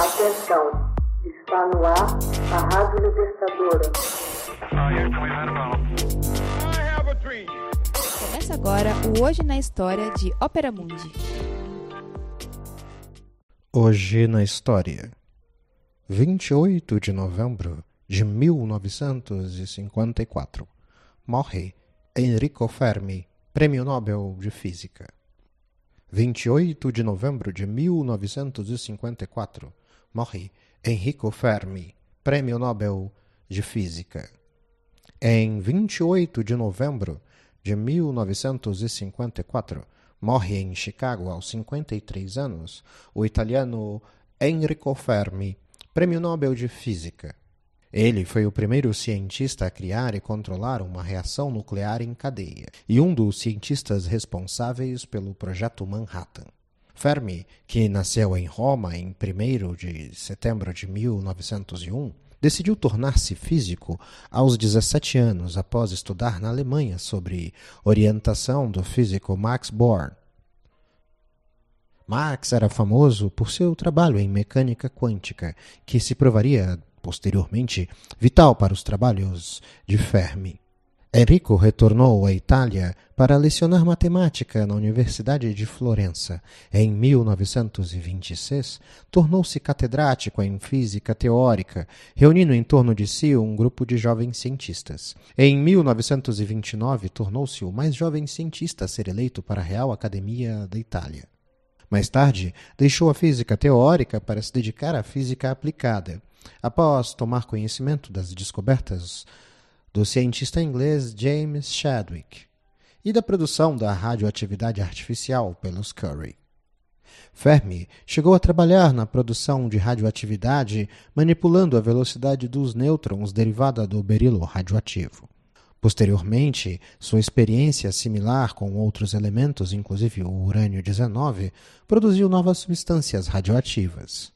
Atenção, está no ar a Rádio Libertadora. Começa agora o Hoje na História de Ópera Mundi. Hoje na História, 28 de novembro de 1954, morre Enrico Fermi, Prêmio Nobel de Física. 28 de novembro de 1954, morre Enrico Fermi, Prêmio Nobel de Física. Em 28 de novembro de 1954, morre em Chicago aos 53 anos o italiano Enrico Fermi, Prêmio Nobel de Física. Ele foi o primeiro cientista a criar e controlar uma reação nuclear em cadeia e um dos cientistas responsáveis pelo projeto Manhattan. Fermi, que nasceu em Roma em 1 de setembro de 1901, decidiu tornar-se físico aos 17 anos após estudar na Alemanha sobre orientação do físico Max Born. Max era famoso por seu trabalho em mecânica quântica, que se provaria posteriormente vital para os trabalhos de Fermi. Enrico retornou à Itália para lecionar matemática na Universidade de Florença. Em 1926, tornou-se catedrático em física teórica, reunindo em torno de si um grupo de jovens cientistas. Em 1929, tornou-se o mais jovem cientista a ser eleito para a Real Academia da Itália. Mais tarde, deixou a física teórica para se dedicar à física aplicada. Após tomar conhecimento das descobertas do cientista inglês James Chadwick e da produção da radioatividade artificial pelos Curry. Fermi chegou a trabalhar na produção de radioatividade manipulando a velocidade dos nêutrons derivada do berilo radioativo. Posteriormente, sua experiência similar com outros elementos, inclusive o urânio-19, produziu novas substâncias radioativas.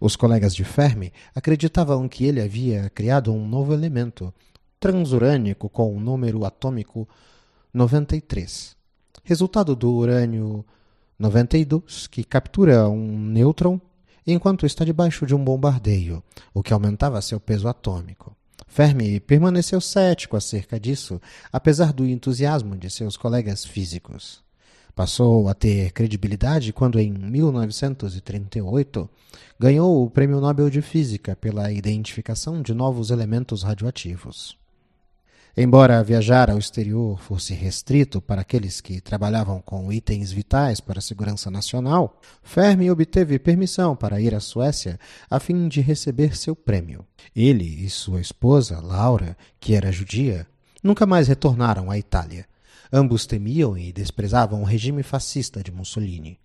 Os colegas de Fermi acreditavam que ele havia criado um novo elemento, transurânico com o número atômico 93, resultado do urânio 92, que captura um nêutron enquanto está debaixo de um bombardeio, o que aumentava seu peso atômico. Fermi permaneceu cético acerca disso, apesar do entusiasmo de seus colegas físicos. Passou a ter credibilidade quando, em 1938, ganhou o Prêmio Nobel de Física pela identificação de novos elementos radioativos. Embora viajar ao exterior fosse restrito para aqueles que trabalhavam com itens vitais para a segurança nacional, Fermi obteve permissão para ir à Suécia a fim de receber seu prêmio. Ele e sua esposa, Laura, que era judia, nunca mais retornaram à Itália. Ambos temiam e desprezavam o regime fascista de Mussolini.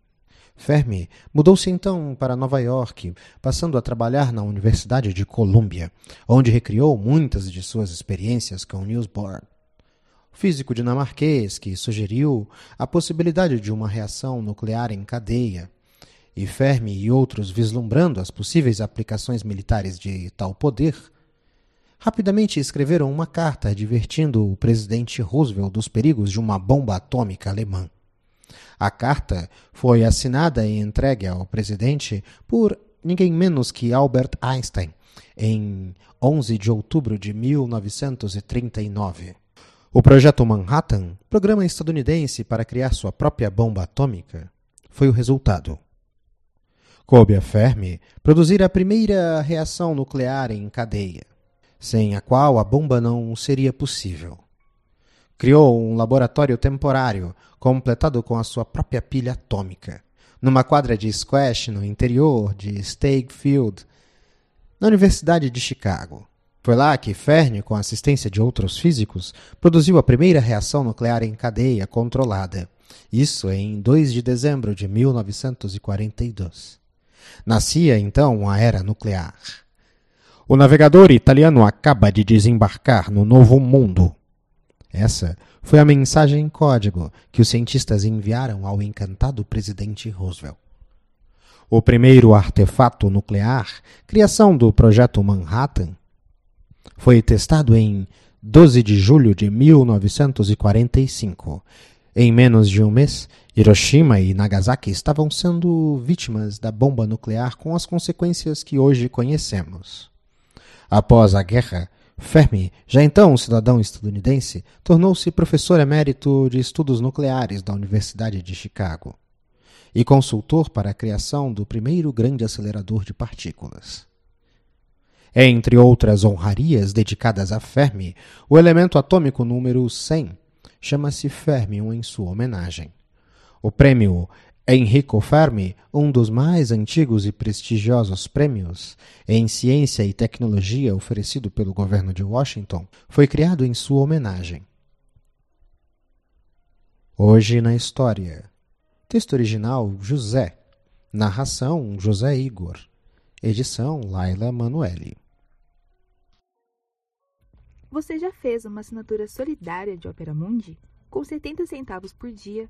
Fermi mudou-se então para Nova York, passando a trabalhar na Universidade de Columbia, onde recriou muitas de suas experiências com Niels Bohr. O físico dinamarquês que sugeriu a possibilidade de uma reação nuclear em cadeia, e Fermi e outros vislumbrando as possíveis aplicações militares de tal poder, rapidamente escreveram uma carta advertindo o presidente Roosevelt dos perigos de uma bomba atômica alemã. A carta foi assinada e entregue ao presidente por ninguém menos que Albert Einstein em 11 de outubro de 1939. O projeto Manhattan, programa estadunidense para criar sua própria bomba atômica, foi o resultado. Coube a Fermi produzir a primeira reação nuclear em cadeia, sem a qual a bomba não seria possível. Criou um laboratório temporário, completado com a sua própria pilha atômica, numa quadra de squash no interior de Stagg Field, na Universidade de Chicago. Foi lá que Fermi, com a assistência de outros físicos, produziu a primeira reação nuclear em cadeia controlada. Isso em 2 de dezembro de 1942. Nascia então a era nuclear. O navegador italiano acaba de desembarcar no Novo Mundo, essa foi a mensagem em código que os cientistas enviaram ao encantado presidente Roosevelt. O primeiro artefato nuclear, criação do projeto Manhattan, foi testado em 12 de julho de 1945, Em menos de um mês, Hiroshima e Nagasaki estavam sendo vítimas da bomba nuclear com as consequências que hoje conhecemos. Após a guerra, Fermi, já então um cidadão estadunidense, tornou-se professor emérito de estudos nucleares da Universidade de Chicago e consultor para a criação do primeiro grande acelerador de partículas. Entre outras honrarias dedicadas a Fermi, o elemento atômico número 100 chama-se Fermium em sua homenagem. O prêmio Enrico Fermi, um dos mais antigos e prestigiosos prêmios em ciência e tecnologia oferecido pelo governo de Washington, foi criado em sua homenagem. Hoje na história. Texto original José. Narração José Igor. Edição Laila Manuelle. Você já fez uma assinatura solidária de Opera Mundi? Com 70 centavos por dia,